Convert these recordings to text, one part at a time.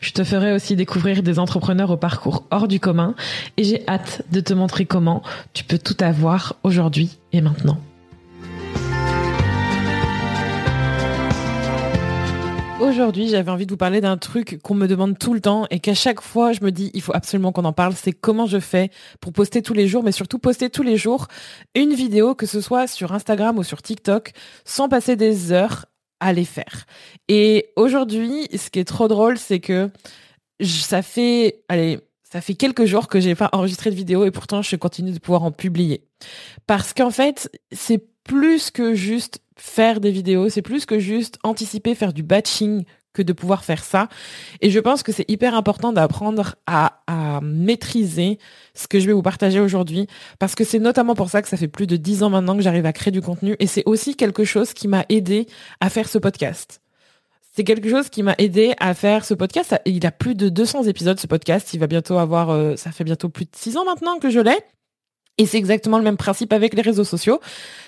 Je te ferai aussi découvrir des entrepreneurs au parcours hors du commun et j'ai hâte de te montrer comment tu peux tout avoir aujourd'hui et maintenant. Aujourd'hui, j'avais envie de vous parler d'un truc qu'on me demande tout le temps et qu'à chaque fois, je me dis, il faut absolument qu'on en parle. C'est comment je fais pour poster tous les jours, mais surtout poster tous les jours une vidéo, que ce soit sur Instagram ou sur TikTok, sans passer des heures les faire. Et aujourd'hui, ce qui est trop drôle, c'est que ça fait, allez, ça fait quelques jours que j'ai pas enregistré de vidéo et pourtant je continue de pouvoir en publier. Parce qu'en fait, c'est plus que juste faire des vidéos, c'est plus que juste anticiper, faire du batching que de pouvoir faire ça. Et je pense que c'est hyper important d'apprendre à, maîtriser ce que je vais vous partager aujourd'hui, parce que c'est notamment pour ça que ça fait plus de dix ans maintenant que j'arrive à créer du contenu, et c'est aussi quelque chose qui m'a aidé à faire ce podcast. C'est quelque chose qui m'a aidé à faire ce podcast. Il a plus de 200 épisodes, ce podcast. Il va bientôt avoir, euh, ça fait bientôt plus de six ans maintenant que je l'ai. Et c'est exactement le même principe avec les réseaux sociaux.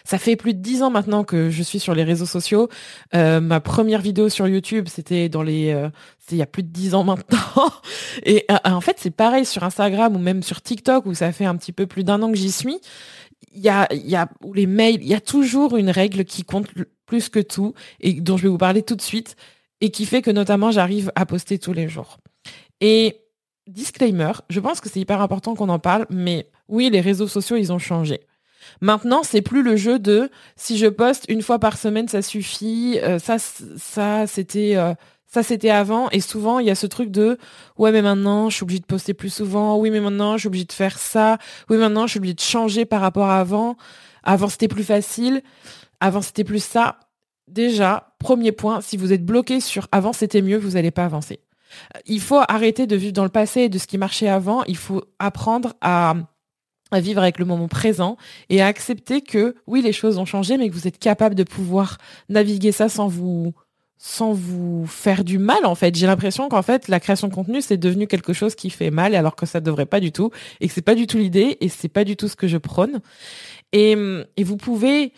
Ça fait plus de dix ans maintenant que je suis sur les réseaux sociaux. Euh, ma première vidéo sur YouTube, c'était dans les, euh, il y a plus de dix ans maintenant. Et euh, en fait, c'est pareil sur Instagram ou même sur TikTok où ça fait un petit peu plus d'un an que j'y suis. Il y a, il y a les mails, il y a toujours une règle qui compte plus que tout et dont je vais vous parler tout de suite et qui fait que notamment j'arrive à poster tous les jours. Et disclaimer, je pense que c'est hyper important qu'on en parle, mais oui, les réseaux sociaux, ils ont changé. Maintenant, c'est plus le jeu de si je poste une fois par semaine, ça suffit. Euh, ça, ça, c'était, euh, ça, c'était avant. Et souvent, il y a ce truc de ouais, mais maintenant, je suis obligée de poster plus souvent. Oui, mais maintenant, je suis obligée de faire ça. Oui, maintenant, je suis obligée de changer par rapport à avant. Avant, c'était plus facile. Avant, c'était plus ça. Déjà, premier point, si vous êtes bloqué sur avant, c'était mieux, vous n'allez pas avancer. Il faut arrêter de vivre dans le passé et de ce qui marchait avant. Il faut apprendre à vivre avec le moment présent et à accepter que oui, les choses ont changé, mais que vous êtes capable de pouvoir naviguer ça sans vous faire du mal en fait. J'ai l'impression qu'en fait la création de contenu c'est devenu quelque chose qui fait mal alors que ça devrait pas du tout et que c'est pas du tout l'idée et c'est pas du tout ce que je prône. Et vous pouvez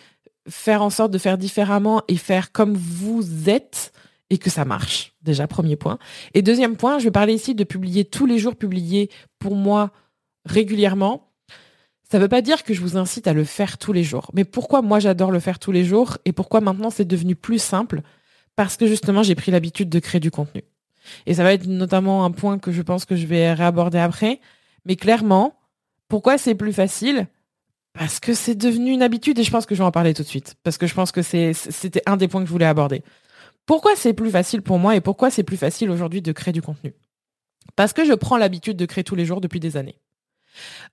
faire en sorte de faire différemment et faire comme vous êtes et que ça marche. Déjà premier point. Et deuxième point, je vais parler ici de publier tous les jours, publier pour moi régulièrement ça ne veut pas dire que je vous incite à le faire tous les jours. Mais pourquoi moi j'adore le faire tous les jours et pourquoi maintenant c'est devenu plus simple? Parce que justement j'ai pris l'habitude de créer du contenu. Et ça va être notamment un point que je pense que je vais réaborder après. Mais clairement, pourquoi c'est plus facile? Parce que c'est devenu une habitude et je pense que je vais en parler tout de suite. Parce que je pense que c'était un des points que je voulais aborder. Pourquoi c'est plus facile pour moi et pourquoi c'est plus facile aujourd'hui de créer du contenu? Parce que je prends l'habitude de créer tous les jours depuis des années.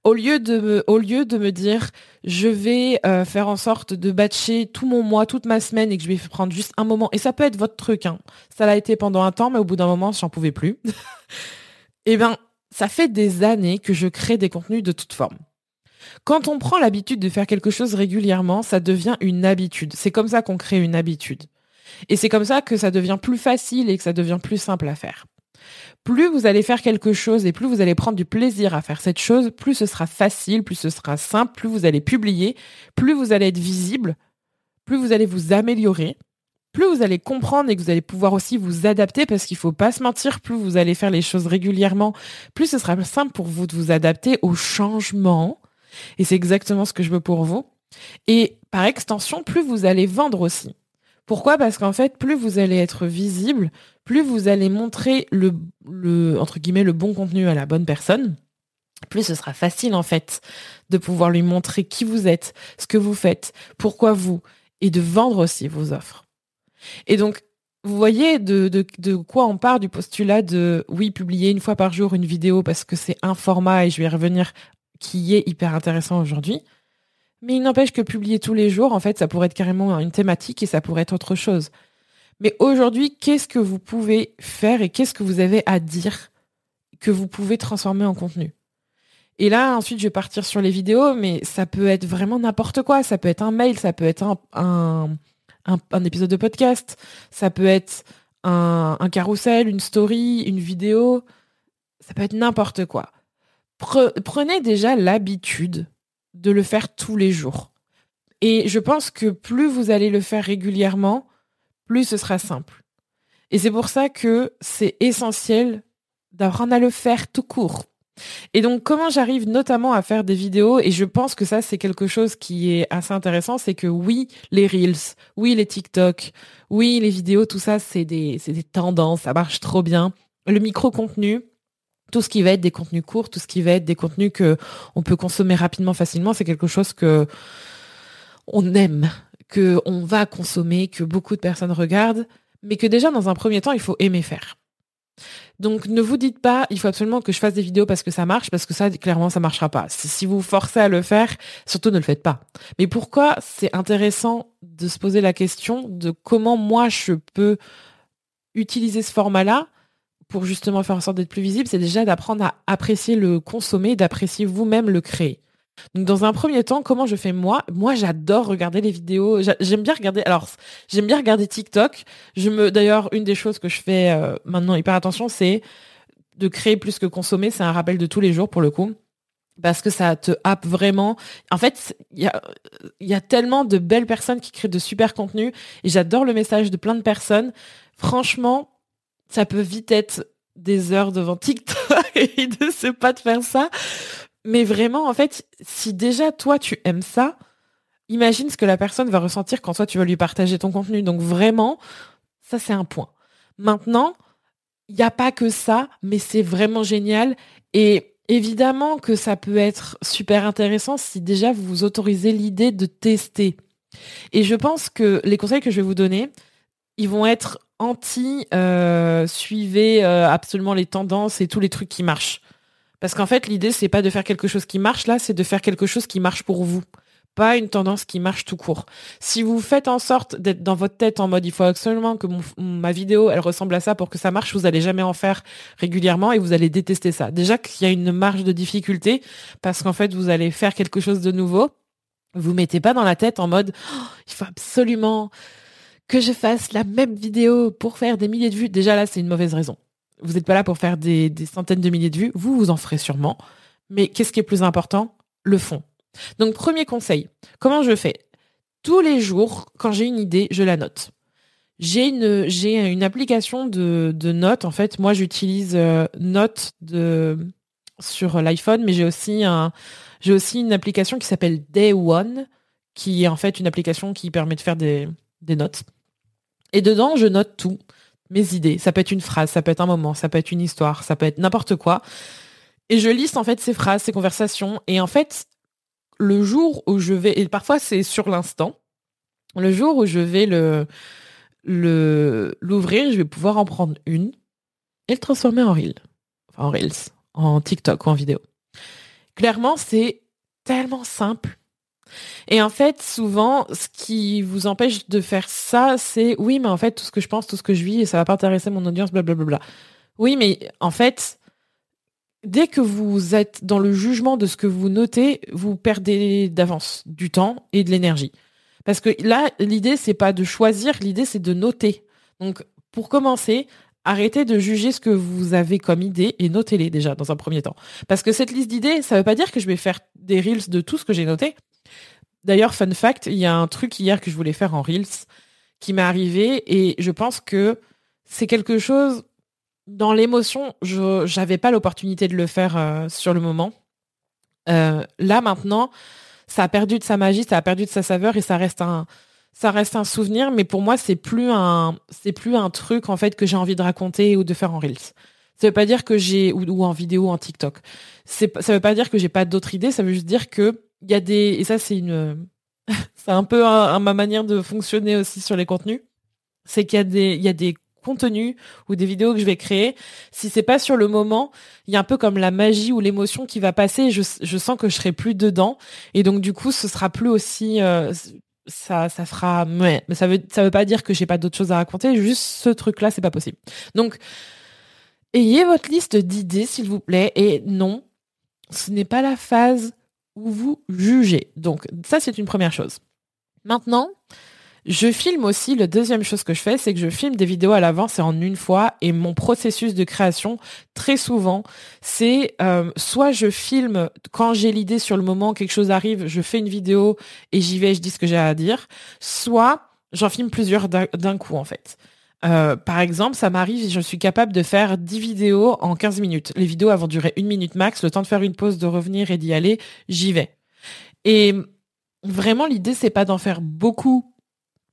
Au lieu de me, au lieu de me dire, je vais euh, faire en sorte de batcher tout mon mois, toute ma semaine et que je vais prendre juste un moment. Et ça peut être votre truc. Hein. Ça l'a été pendant un temps, mais au bout d'un moment, j'en pouvais plus. eh bien, ça fait des années que je crée des contenus de toute forme. Quand on prend l'habitude de faire quelque chose régulièrement, ça devient une habitude. C'est comme ça qu'on crée une habitude. Et c'est comme ça que ça devient plus facile et que ça devient plus simple à faire plus vous allez faire quelque chose et plus vous allez prendre du plaisir à faire cette chose, plus ce sera facile, plus ce sera simple, plus vous allez publier, plus vous allez être visible, plus vous allez vous améliorer, plus vous allez comprendre et que vous allez pouvoir aussi vous adapter parce qu'il faut pas se mentir, plus vous allez faire les choses régulièrement, plus ce sera simple pour vous de vous adapter au changement. Et c'est exactement ce que je veux pour vous. Et par extension, plus vous allez vendre aussi. Pourquoi? Parce qu'en fait, plus vous allez être visible, plus vous allez montrer le, bon contenu à la bonne personne, plus ce sera facile, en fait, de pouvoir lui montrer qui vous êtes, ce que vous faites, pourquoi vous, et de vendre aussi vos offres. Et donc, vous voyez de, de, de quoi on part du postulat de, oui, publier une fois par jour une vidéo parce que c'est un format, et je vais y revenir, qui est hyper intéressant aujourd'hui. Mais il n'empêche que publier tous les jours, en fait, ça pourrait être carrément une thématique et ça pourrait être autre chose. Mais aujourd'hui, qu'est-ce que vous pouvez faire et qu'est-ce que vous avez à dire que vous pouvez transformer en contenu? Et là, ensuite, je vais partir sur les vidéos, mais ça peut être vraiment n'importe quoi. Ça peut être un mail, ça peut être un, épisode de podcast, ça peut être un, un carrousel, une story, une vidéo, ça peut être n'importe quoi. prenez déjà l'habitude de le faire tous les jours. Et je pense que plus vous allez le faire régulièrement, plus ce sera simple. Et c'est pour ça que c'est essentiel d'apprendre à le faire tout court. Et donc, comment j'arrive notamment à faire des vidéos, et je pense que ça, c'est quelque chose qui est assez intéressant, c'est que oui, les Reels, oui, les TikTok, oui, les vidéos, tout ça, c'est des, des tendances, ça marche trop bien. Le micro-contenu, tout ce qui va être des contenus courts, tout ce qui va être des contenus que on peut consommer rapidement, facilement, c'est quelque chose que on aime, que on va consommer, que beaucoup de personnes regardent, mais que déjà, dans un premier temps, il faut aimer faire. Donc ne vous dites pas, il faut absolument que je fasse des vidéos parce que ça marche, parce que ça, clairement, ça marchera pas. Si vous forcez à le faire, surtout ne le faites pas. Mais pourquoi c'est intéressant de se poser la question de comment moi je peux utiliser ce format-là pour justement faire en sorte d'être plus visible, c'est déjà d'apprendre à apprécier le consommer, d'apprécier vous-même le créer. Donc dans un premier temps, comment je fais moi? Moi, j'adore regarder les vidéos. J'aime bien regarder. Alors, j'aime bien regarder TikTok. Je me, d'ailleurs, une des choses que je fais euh, maintenant hyper attention, c'est de créer plus que consommer. C'est un rappel de tous les jours pour le coup, parce que ça te happe vraiment. En fait, il y a, y a tellement de belles personnes qui créent de super contenus et j'adore le message de plein de personnes. Franchement, ça peut vite être des heures devant TikTok et de se pas de faire ça. Mais vraiment, en fait, si déjà toi tu aimes ça, imagine ce que la personne va ressentir quand toi tu vas lui partager ton contenu. Donc vraiment, ça c'est un point. Maintenant, il n'y a pas que ça, mais c'est vraiment génial. Et évidemment que ça peut être super intéressant si déjà vous vous autorisez l'idée de tester. Et je pense que les conseils que je vais vous donner, ils vont être anti euh, suivez euh, absolument les tendances et tous les trucs qui marchent. Parce qu'en fait, l'idée, c'est pas de faire quelque chose qui marche là, c'est de faire quelque chose qui marche pour vous. Pas une tendance qui marche tout court. Si vous faites en sorte d'être dans votre tête en mode il faut absolument que ma vidéo elle ressemble à ça pour que ça marche, vous allez jamais en faire régulièrement et vous allez détester ça. Déjà qu'il y a une marge de difficulté parce qu'en fait vous allez faire quelque chose de nouveau. Vous mettez pas dans la tête en mode oh, il faut absolument que je fasse la même vidéo pour faire des milliers de vues. Déjà là c'est une mauvaise raison. Vous n'êtes pas là pour faire des, centaines de milliers de vues. Vous, vous en ferez sûrement. Mais qu'est-ce qui est plus important? Le fond. Donc, premier conseil. Comment je fais? Tous les jours, quand j'ai une idée, je la note. J'ai une, j'ai une application de, notes. En fait, moi, j'utilise euh, Notes de, sur l'iPhone, mais j'ai aussi un, j'ai aussi une application qui s'appelle Day One, qui est en fait une application qui permet de faire des, des notes. Et dedans, je note tout mes idées. Ça peut être une phrase, ça peut être un moment, ça peut être une histoire, ça peut être n'importe quoi. Et je liste en fait ces phrases, ces conversations. Et en fait, le jour où je vais, et parfois c'est sur l'instant, le jour où je vais le l'ouvrir, je vais pouvoir en prendre une et le transformer en reel, en reels, en TikTok ou en vidéo. Clairement, c'est tellement simple et en fait, souvent, ce qui vous empêche de faire ça, c'est oui, mais en fait, tout ce que je pense, tout ce que je vis, ça va pas intéresser mon audience, blablabla. Oui, mais en fait, dès que vous êtes dans le jugement de ce que vous notez, vous perdez d'avance du temps et de l'énergie. Parce que là, l'idée, c'est pas de choisir, l'idée, c'est de noter. Donc, pour commencer, arrêtez de juger ce que vous avez comme idée et notez-les déjà dans un premier temps. Parce que cette liste d'idées, ça veut pas dire que je vais faire des reels de tout ce que j'ai noté. D'ailleurs, fun fact, il y a un truc hier que je voulais faire en Reels qui m'est arrivé et je pense que c'est quelque chose dans l'émotion, je n'avais pas l'opportunité de le faire euh, sur le moment. Euh, là maintenant, ça a perdu de sa magie, ça a perdu de sa saveur et ça reste un ça reste un souvenir, mais pour moi c'est plus un c'est plus un truc en fait que j'ai envie de raconter ou de faire en reels. Ça veut pas dire que j'ai ou, en vidéo en TikTok. C'est ça veut pas dire que j'ai pas d'autres idées, ça veut juste dire que il y a des et ça c'est une c'est un peu ma manière de fonctionner aussi sur les contenus, c'est qu'il y a des il y a des contenus ou des vidéos que je vais créer, si c'est pas sur le moment, il y a un peu comme la magie ou l'émotion qui va passer, je, je sens que je serai plus dedans et donc du coup ce sera plus aussi euh, ça ça fera mais ça veut ça veut pas dire que j'ai pas d'autres choses à raconter, juste ce truc là c'est pas possible. Donc ayez votre liste d'idées, s'il vous plaît. Et non, ce n'est pas la phase où vous jugez. Donc, ça, c'est une première chose. Maintenant, je filme aussi, la deuxième chose que je fais, c'est que je filme des vidéos à l'avance et en une fois. Et mon processus de création, très souvent, c'est euh, soit je filme quand j'ai l'idée sur le moment, quelque chose arrive, je fais une vidéo et j'y vais, je dis ce que j'ai à dire. Soit j'en filme plusieurs d'un coup, en fait. Euh, par exemple, ça m'arrive, je suis capable de faire 10 vidéos en 15 minutes. Les vidéos vont durer une minute max, le temps de faire une pause, de revenir et d'y aller, j'y vais. Et vraiment, l'idée, c'est pas d'en faire beaucoup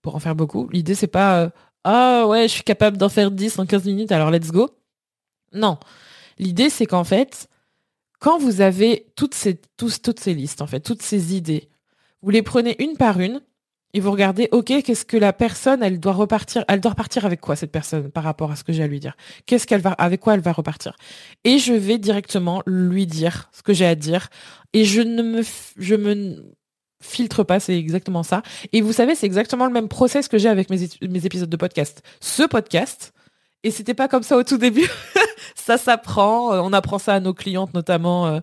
pour en faire beaucoup. L'idée, c'est pas euh, ah ouais, je suis capable d'en faire 10 en 15 minutes, alors let's go. Non. L'idée, c'est qu'en fait, quand vous avez toutes ces, toutes ces listes, en fait, toutes ces idées, vous les prenez une par une et vous regardez, ok, qu'est-ce que la personne, elle doit repartir, elle doit repartir avec quoi cette personne par rapport à ce que j'ai à lui dire? Qu'est-ce qu'elle va, avec quoi elle va repartir? Et je vais directement lui dire ce que j'ai à dire et je ne me, je me filtre pas, c'est exactement ça. Et vous savez, c'est exactement le même process que j'ai avec mes, mes épisodes de podcast. Ce podcast, et c'était pas comme ça au tout début. ça s'apprend. Euh, on apprend ça à nos clientes, notamment euh,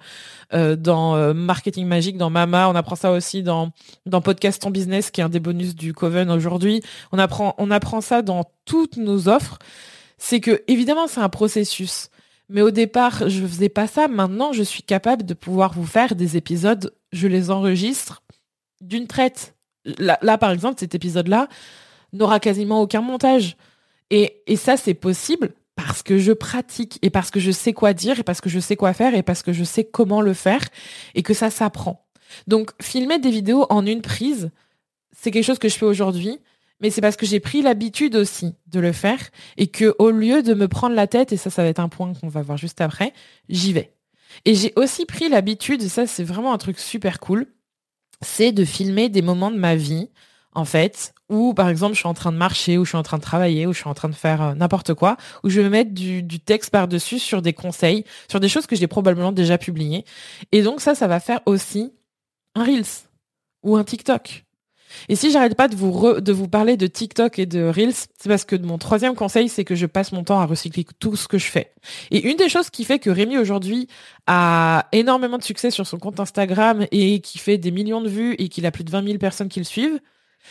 euh, dans Marketing Magique, dans Mama. On apprend ça aussi dans dans Podcast en Business, qui est un des bonus du Coven aujourd'hui. On apprend on apprend ça dans toutes nos offres. C'est que évidemment c'est un processus. Mais au départ, je faisais pas ça. Maintenant, je suis capable de pouvoir vous faire des épisodes. Je les enregistre d'une traite. Là, par exemple, cet épisode-là n'aura quasiment aucun montage. Et, et ça, c'est possible parce que je pratique et parce que je sais quoi dire et parce que je sais quoi faire et parce que je sais comment le faire et que ça s'apprend. Donc, filmer des vidéos en une prise, c'est quelque chose que je fais aujourd'hui, mais c'est parce que j'ai pris l'habitude aussi de le faire et que au lieu de me prendre la tête, et ça, ça va être un point qu'on va voir juste après, j'y vais. Et j'ai aussi pris l'habitude, ça, c'est vraiment un truc super cool, c'est de filmer des moments de ma vie, en fait, où par exemple je suis en train de marcher, ou je suis en train de travailler, ou je suis en train de faire euh, n'importe quoi, où je vais mettre du, texte par-dessus sur des conseils, sur des choses que j'ai probablement déjà publiées. Et donc ça, ça va faire aussi un Reels ou un TikTok. Et si j'arrête pas de vous, de vous parler de TikTok et de Reels, c'est parce que mon troisième conseil, c'est que je passe mon temps à recycler tout ce que je fais. Et une des choses qui fait que Rémi aujourd'hui a énormément de succès sur son compte Instagram et qui fait des millions de vues et qu'il a plus de 20 000 personnes qui le suivent,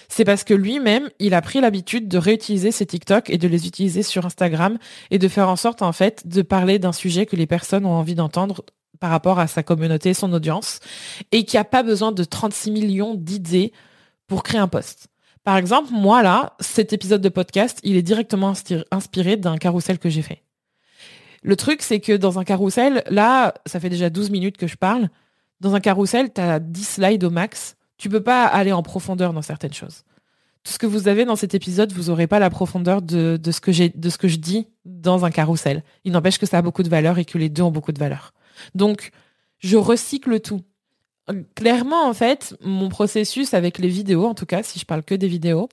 c'est parce que lui-même, il a pris l'habitude de réutiliser ses TikTok et de les utiliser sur Instagram et de faire en sorte, en fait, de parler d'un sujet que les personnes ont envie d'entendre par rapport à sa communauté, son audience, et qui a pas besoin de 36 millions d'idées pour créer un post. Par exemple, moi là, cet épisode de podcast, il est directement inspiré d'un carrousel que j'ai fait. Le truc, c'est que dans un carrousel, là, ça fait déjà 12 minutes que je parle. Dans un carrousel, tu as 10 slides au max. Tu peux pas aller en profondeur dans certaines choses. Tout ce que vous avez dans cet épisode, vous n'aurez pas la profondeur de, de, ce que de ce que je dis dans un carrousel. Il n'empêche que ça a beaucoup de valeur et que les deux ont beaucoup de valeur. Donc, je recycle tout clairement, en fait, mon processus avec les vidéos, en tout cas, si je parle que des vidéos,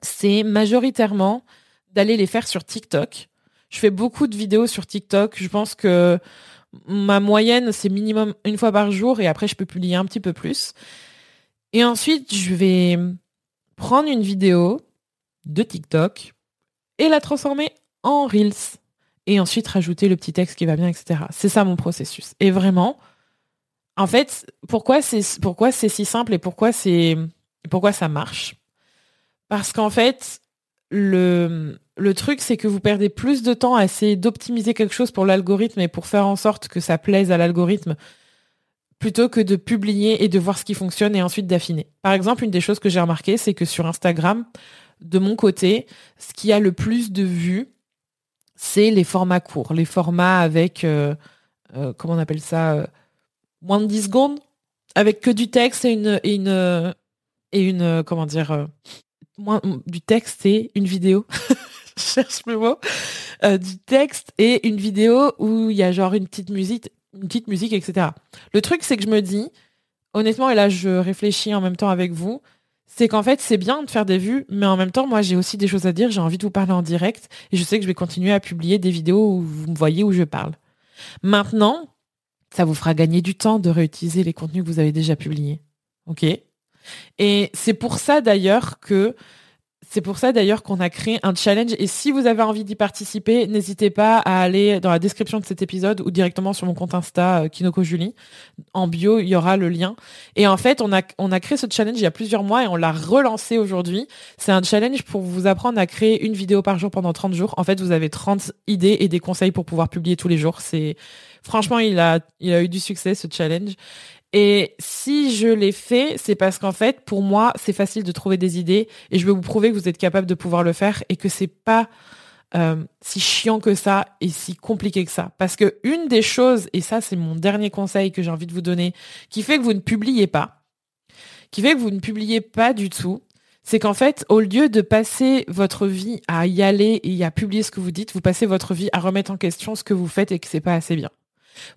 c'est majoritairement d'aller les faire sur TikTok. Je fais beaucoup de vidéos sur TikTok. Je pense que ma moyenne, c'est minimum une fois par jour et après, je peux publier un petit peu plus. Et ensuite, je vais prendre une vidéo de TikTok et la transformer en Reels. Et ensuite, rajouter le petit texte qui va bien, etc. C'est ça mon processus. Et vraiment, en fait, pourquoi c'est si simple et pourquoi pourquoi ça marche? Parce qu'en fait, le le truc c'est que vous perdez plus de temps à essayer d'optimiser quelque chose pour l'algorithme et pour faire en sorte que ça plaise à l'algorithme plutôt que de publier et de voir ce qui fonctionne et ensuite d'affiner. Par exemple, une des choses que j'ai remarqué, c'est que sur Instagram, de mon côté, ce qui a le plus de vues, c'est les formats courts, les formats avec euh, euh, comment on appelle ça euh, moins de 10 secondes avec que du texte et une et une comment dire du texte et une vidéo. Je cherche le mot du texte et une vidéo où il y a genre une petite musique une petite musique etc le truc c'est que je me dis honnêtement et là je réfléchis en même temps avec vous c'est qu'en fait c'est bien de faire des vues mais en même temps moi j'ai aussi des choses à dire j'ai envie de vous parler en direct et je sais que je vais continuer à publier des vidéos où vous me voyez où je parle. Maintenant ça vous fera gagner du temps de réutiliser les contenus que vous avez déjà publiés. OK? Et c'est pour ça d'ailleurs que c'est pour ça d'ailleurs qu'on a créé un challenge. Et si vous avez envie d'y participer, n'hésitez pas à aller dans la description de cet épisode ou directement sur mon compte Insta euh, Kinoko Julie. En bio, il y aura le lien. Et en fait, on a on a créé ce challenge il y a plusieurs mois et on l'a relancé aujourd'hui. C'est un challenge pour vous apprendre à créer une vidéo par jour pendant 30 jours. En fait, vous avez 30 idées et des conseils pour pouvoir publier tous les jours. C'est franchement, il a il a eu du succès ce challenge. Et si je l'ai fait, c'est parce qu'en fait, pour moi, c'est facile de trouver des idées et je veux vous prouver que vous êtes capable de pouvoir le faire et que c'est pas euh, si chiant que ça et si compliqué que ça. Parce que une des choses, et ça c'est mon dernier conseil que j'ai envie de vous donner, qui fait que vous ne publiez pas, qui fait que vous ne publiez pas du tout, c'est qu'en fait, au lieu de passer votre vie à y aller et à publier ce que vous dites, vous passez votre vie à remettre en question ce que vous faites et que c'est pas assez bien.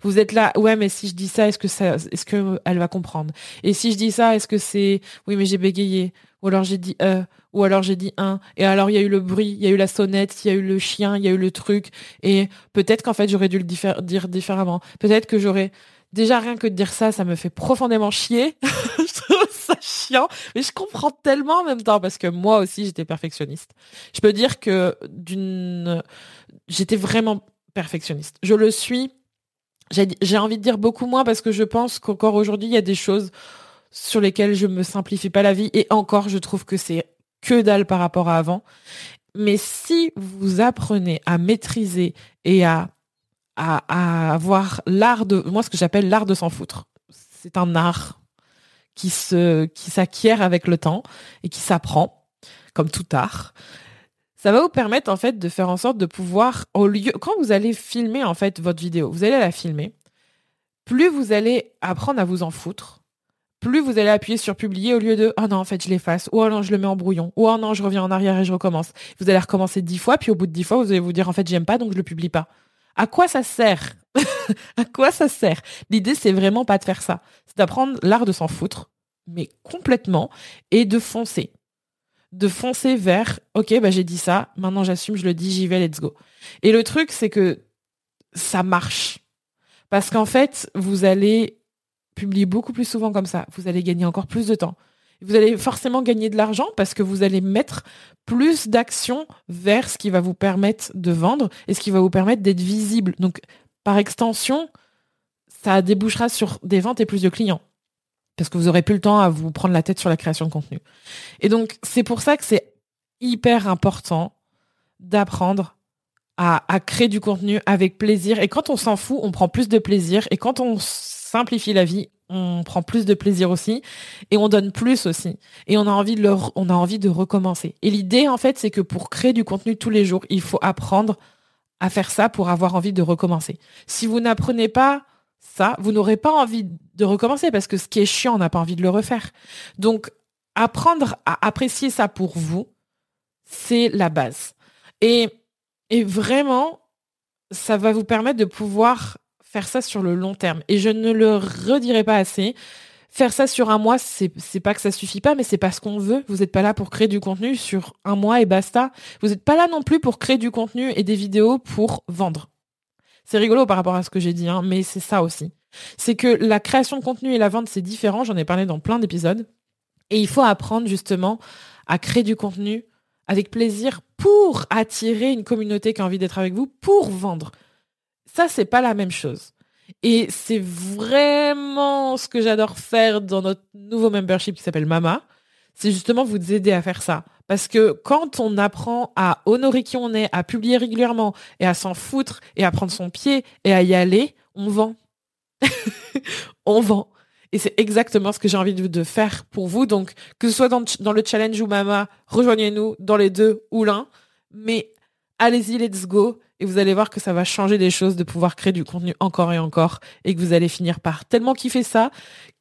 Vous êtes là, ouais, mais si je dis ça, est-ce que ça, est-ce que elle va comprendre? Et si je dis ça, est-ce que c'est, oui, mais j'ai bégayé, ou alors j'ai dit euh, ou alors j'ai dit un, et alors il y a eu le bruit, il y a eu la sonnette, il y a eu le chien, il y a eu le truc, et peut-être qu'en fait j'aurais dû le dire différemment. Peut-être que j'aurais déjà rien que de dire ça, ça me fait profondément chier. je trouve ça chiant, mais je comprends tellement en même temps parce que moi aussi j'étais perfectionniste. Je peux dire que d'une, j'étais vraiment perfectionniste. Je le suis j'ai envie de dire beaucoup moins parce que je pense qu'encore aujourd'hui, il y a des choses sur lesquelles je me simplifie pas la vie et encore, je trouve que c'est que dalle par rapport à avant. Mais si vous apprenez à maîtriser et à, à, avoir l'art de, moi, ce que j'appelle l'art de s'en foutre, c'est un art qui se, qui s'acquiert avec le temps et qui s'apprend, comme tout art ça va vous permettre en fait de faire en sorte de pouvoir au lieu quand vous allez filmer en fait votre vidéo, vous allez la filmer, plus vous allez apprendre à vous en foutre, plus vous allez appuyer sur publier au lieu de oh non en fait je l'efface ou oh non je le mets en brouillon ou oh non je reviens en arrière et je recommence. Vous allez recommencer dix fois puis au bout de dix fois vous allez vous dire en fait j'aime pas donc je le publie pas. À quoi ça sert À quoi ça sert? L'idée c'est vraiment pas de faire ça, c'est d'apprendre l'art de s'en foutre mais complètement et de foncer de foncer vers ok bah j'ai dit ça maintenant j'assume je le dis j'y vais let's go. Et le truc c'est que ça marche. Parce qu'en fait vous allez publier beaucoup plus souvent comme ça. Vous allez gagner encore plus de temps. Vous allez forcément gagner de l'argent parce que vous allez mettre plus d'action vers ce qui va vous permettre de vendre et ce qui va vous permettre d'être visible. Donc par extension ça débouchera sur des ventes et plus de clients parce que vous aurez plus le temps à vous prendre la tête sur la création de contenu. Et donc, c'est pour ça que c'est hyper important d'apprendre à, créer du contenu avec plaisir. Et quand on s'en fout, on prend plus de plaisir. Et quand on simplifie la vie, on prend plus de plaisir aussi. Et on donne plus aussi. Et on a envie de, leur, on a envie de recommencer. Et l'idée, en fait, c'est que pour créer du contenu tous les jours, il faut apprendre à faire ça pour avoir envie de recommencer. Si vous n'apprenez pas ça, vous n'aurez pas envie de recommencer parce que ce qui est chiant, on n'a pas envie de le refaire. Donc, apprendre à apprécier ça pour vous, c'est la base. Et, et vraiment, ça va vous permettre de pouvoir faire ça sur le long terme. Et je ne le redirai pas assez. Faire ça sur un mois, c'est, c'est pas que ça suffit pas, mais c'est pas ce qu'on veut. Vous n'êtes pas là pour créer du contenu sur un mois et basta. Vous n'êtes pas là non plus pour créer du contenu et des vidéos pour vendre. C'est rigolo par rapport à ce que j'ai dit, hein, mais c'est ça aussi. C'est que la création de contenu et la vente, c'est différent. J'en ai parlé dans plein d'épisodes. Et il faut apprendre justement à créer du contenu avec plaisir pour attirer une communauté qui a envie d'être avec vous, pour vendre. Ça, c'est pas la même chose. Et c'est vraiment ce que j'adore faire dans notre nouveau membership qui s'appelle Mama. C'est justement vous aider à faire ça. Parce que quand on apprend à honorer qui on est, à publier régulièrement et à s'en foutre et à prendre son pied et à y aller, on vend. on vend. Et c'est exactement ce que j'ai envie de, faire pour vous. Donc, que ce soit dans, dans le challenge ou Mama, rejoignez-nous dans les deux ou l'un. Mais allez-y, let's go. Et vous allez voir que ça va changer des choses de pouvoir créer du contenu encore et encore. Et que vous allez finir par tellement kiffer ça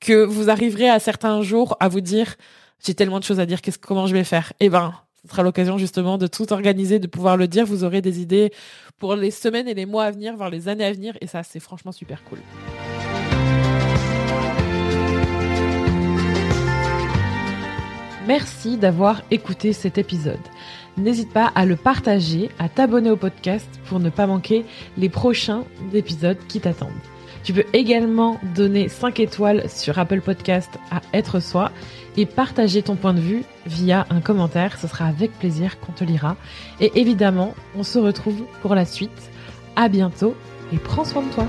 que vous arriverez à certains jours à vous dire, j'ai tellement de choses à dire, comment je vais faire? Eh ben, ce sera l'occasion justement de tout organiser, de pouvoir le dire. Vous aurez des idées pour les semaines et les mois à venir, voire les années à venir. Et ça, c'est franchement super cool. Merci d'avoir écouté cet épisode. N'hésite pas à le partager, à t'abonner au podcast pour ne pas manquer les prochains épisodes qui t'attendent. Tu peux également donner 5 étoiles sur Apple Podcast à Être Soi et partager ton point de vue via un commentaire. Ce sera avec plaisir qu'on te lira. Et évidemment, on se retrouve pour la suite. À bientôt et prends soin de toi.